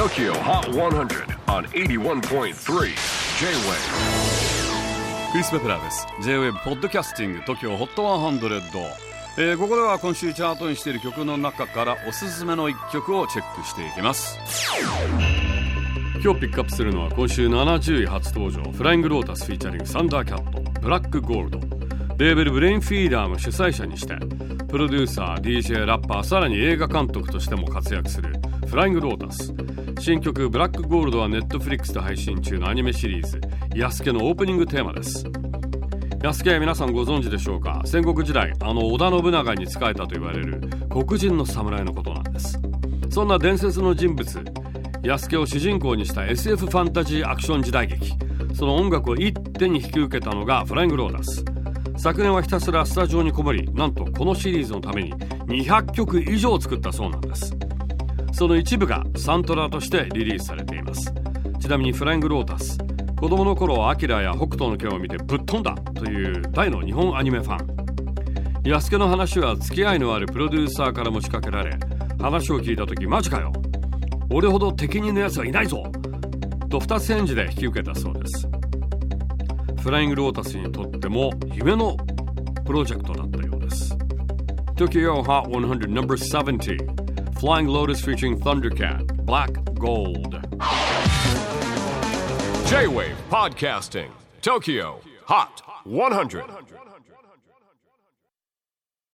TOKYO HOT 100 on 81.3 J-WAVE クリス・ペプラーです。J-WAVE ポッドキャスティング TOKYO HOT 100、えー、ここでは今週チャートにしている曲の中からおすすめの一曲をチェックしていきます。今日ピックアップするのは今週70位初登場 Flying Lotus featuring Thundercat Black Gold レーベル Brainfeeder の主宰者にしてプロデューサー DJ ラッパーさらに映画監督としても活躍するフライングロータス。新曲「ブラックゴールド」はネットフリックスで配信中のアニメシリーズ「ヤスケ」のオープニングテーマです。ヤスケ皆さんご存知でしょうか？戦国時代あの織田信長に仕えたと言われる黒人の侍のことなんです。そんな伝説の人物ヤスケを主人公にした SF ファンタジーアクション時代劇。その音楽を一手に引き受けたのがフライングローダス。昨年はひたすらスタジオにこもりなんとこのシリーズのために200曲以上作ったそうなんです。その一部がサントラとしてリリースされています。ちなみにフライングロータス子供の頃アキラや北斗の拳を見てぶっ飛んだという大の日本アニメファン。安家の話は付き合いのあるプロデューサーから持ちかけられ話を聞いた時マジかよ俺ほど適任のやつはいないぞと二つ返事で引き受けたそうです。フライングロータスにとっても夢のプロジェクトだったようです Tokyo Hot 100 number 70 Flying Lotus featuring Thundercat, Black Gold. J-Wave Podcasting, Tokyo Hot 100.